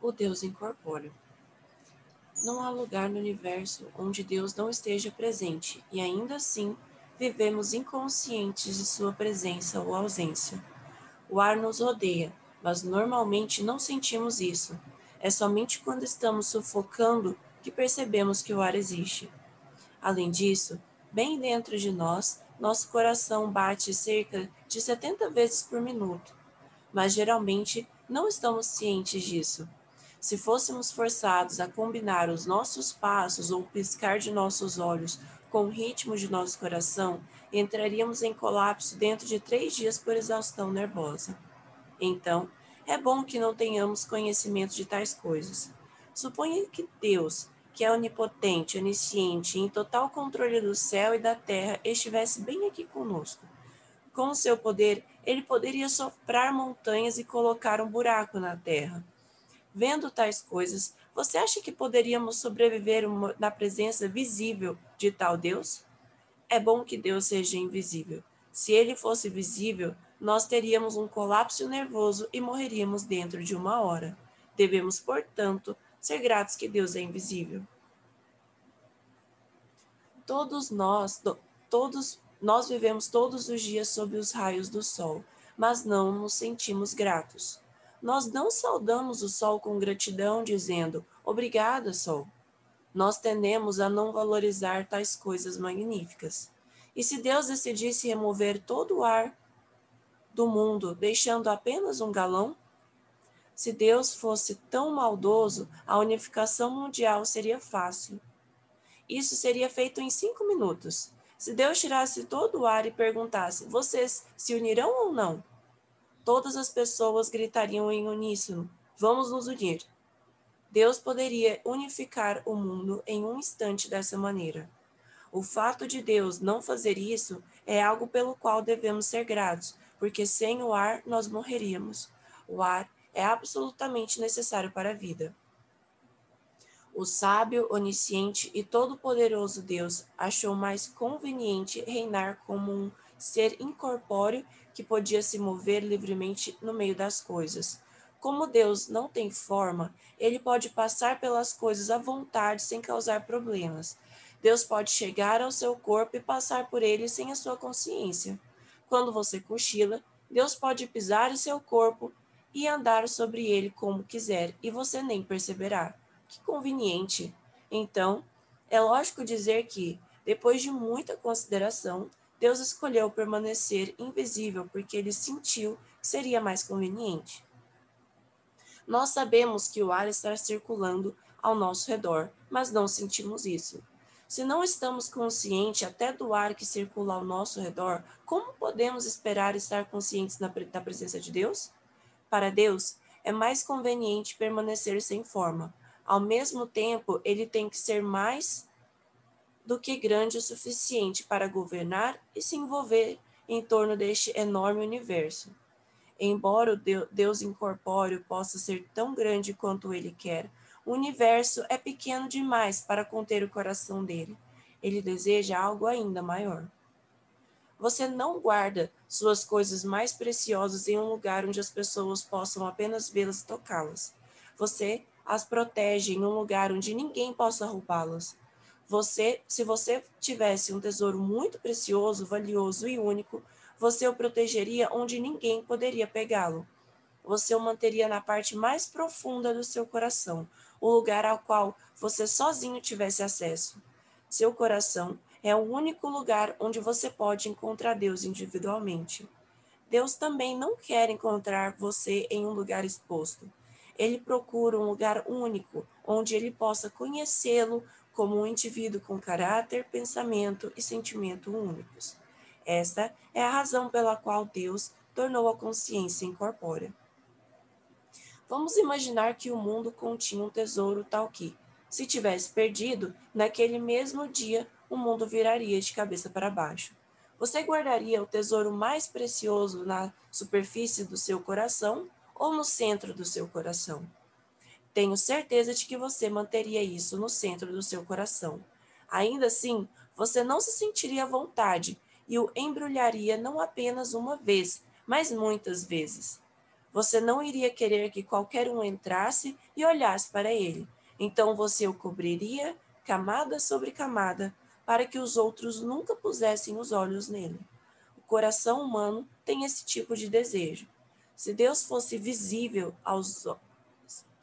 o Deus incorpóreo. Não há lugar no universo onde Deus não esteja presente, e ainda assim vivemos inconscientes de sua presença ou ausência. O ar nos rodeia, mas normalmente não sentimos isso. É somente quando estamos sufocando que percebemos que o ar existe. Além disso, bem dentro de nós, nosso coração bate cerca de 70 vezes por minuto, mas geralmente não estamos cientes disso. Se fôssemos forçados a combinar os nossos passos ou piscar de nossos olhos com o ritmo de nosso coração, entraríamos em colapso dentro de três dias por exaustão nervosa. Então, é bom que não tenhamos conhecimento de tais coisas. Suponha que Deus, que é onipotente, onisciente em total controle do céu e da terra, estivesse bem aqui conosco. Com o seu poder, ele poderia soprar montanhas e colocar um buraco na terra. Vendo tais coisas, você acha que poderíamos sobreviver na presença visível de tal Deus? É bom que Deus seja invisível. Se ele fosse visível, nós teríamos um colapso nervoso e morreríamos dentro de uma hora. Devemos, portanto, ser gratos que Deus é invisível. Todos nós, todos nós vivemos todos os dias sob os raios do sol, mas não nos sentimos gratos. Nós não saudamos o sol com gratidão, dizendo: Obrigada, sol. Nós tendemos a não valorizar tais coisas magníficas. E se Deus decidisse remover todo o ar do mundo, deixando apenas um galão, se Deus fosse tão maldoso, a unificação mundial seria fácil. Isso seria feito em cinco minutos. Se Deus tirasse todo o ar e perguntasse: vocês se unirão ou não? Todas as pessoas gritariam em uníssono: vamos nos unir. Deus poderia unificar o mundo em um instante dessa maneira. O fato de Deus não fazer isso é algo pelo qual devemos ser gratos, porque sem o ar nós morreríamos. O ar é absolutamente necessário para a vida. O sábio, onisciente e todo-poderoso Deus achou mais conveniente reinar como um ser incorpóreo que podia se mover livremente no meio das coisas. Como Deus não tem forma, ele pode passar pelas coisas à vontade sem causar problemas. Deus pode chegar ao seu corpo e passar por ele sem a sua consciência. Quando você cochila, Deus pode pisar em seu corpo e andar sobre ele como quiser, e você nem perceberá. Que conveniente! Então, é lógico dizer que, depois de muita consideração, Deus escolheu permanecer invisível porque ele sentiu que seria mais conveniente. Nós sabemos que o ar está circulando ao nosso redor, mas não sentimos isso. Se não estamos conscientes até do ar que circula ao nosso redor, como podemos esperar estar conscientes da presença de Deus? Para Deus, é mais conveniente permanecer sem forma. Ao mesmo tempo, ele tem que ser mais do que grande o suficiente para governar e se envolver em torno deste enorme universo. Embora o Deus incorpóreo possa ser tão grande quanto ele quer, o universo é pequeno demais para conter o coração dele. Ele deseja algo ainda maior. Você não guarda suas coisas mais preciosas em um lugar onde as pessoas possam apenas vê-las e tocá-las. Você as protege em um lugar onde ninguém possa roubá-las. Você, se você tivesse um tesouro muito precioso, valioso e único, você o protegeria onde ninguém poderia pegá-lo. Você o manteria na parte mais profunda do seu coração, o lugar ao qual você sozinho tivesse acesso. Seu coração é o único lugar onde você pode encontrar Deus individualmente. Deus também não quer encontrar você em um lugar exposto. Ele procura um lugar único, onde ele possa conhecê-lo como um indivíduo com caráter, pensamento e sentimento únicos. Esta é a razão pela qual Deus tornou a consciência incorpórea. Vamos imaginar que o mundo continha um tesouro tal que, se tivesse perdido, naquele mesmo dia o mundo viraria de cabeça para baixo. Você guardaria o tesouro mais precioso na superfície do seu coração ou no centro do seu coração? Tenho certeza de que você manteria isso no centro do seu coração. Ainda assim, você não se sentiria à vontade e o embrulharia não apenas uma vez, mas muitas vezes. Você não iria querer que qualquer um entrasse e olhasse para ele. Então você o cobriria camada sobre camada, para que os outros nunca pusessem os olhos nele. O coração humano tem esse tipo de desejo. Se Deus fosse visível aos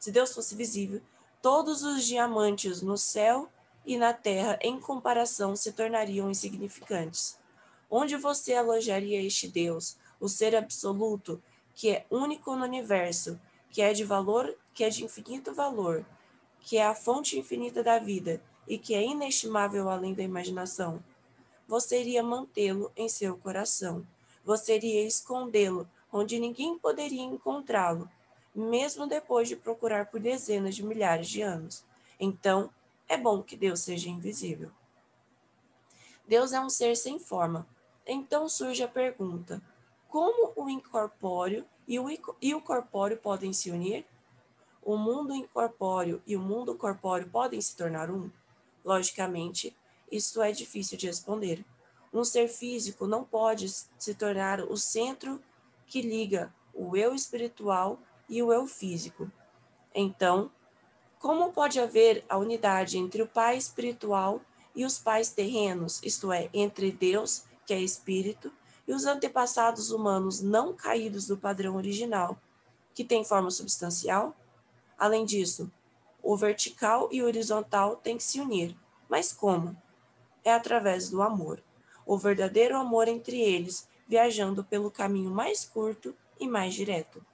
se Deus fosse visível, todos os diamantes no céu e na terra em comparação se tornariam insignificantes. Onde você alojaria este Deus, o ser absoluto, que é único no universo, que é de valor, que é de infinito valor, que é a fonte infinita da vida e que é inestimável além da imaginação? Você iria mantê-lo em seu coração. Você iria escondê-lo onde ninguém poderia encontrá-lo, mesmo depois de procurar por dezenas de milhares de anos. Então, é bom que Deus seja invisível. Deus é um ser sem forma. Então surge a pergunta: como o incorpóreo e o, corpóreo podem se unir? O mundo incorpóreo e o mundo corpóreo podem se tornar um? Logicamente, isso é difícil de responder. Um ser físico não pode se tornar o centro que liga o eu espiritual e o eu físico. Então, como pode haver a unidade entre o Pai espiritual e os pais terrenos, isto é, entre Deus, que é espírito, e os antepassados humanos não caídos do padrão original, que tem forma substancial? Além disso, o vertical e o horizontal têm que se unir. Mas como? É através do amor. O verdadeiro amor entre eles, viajando pelo caminho mais curto e mais direto.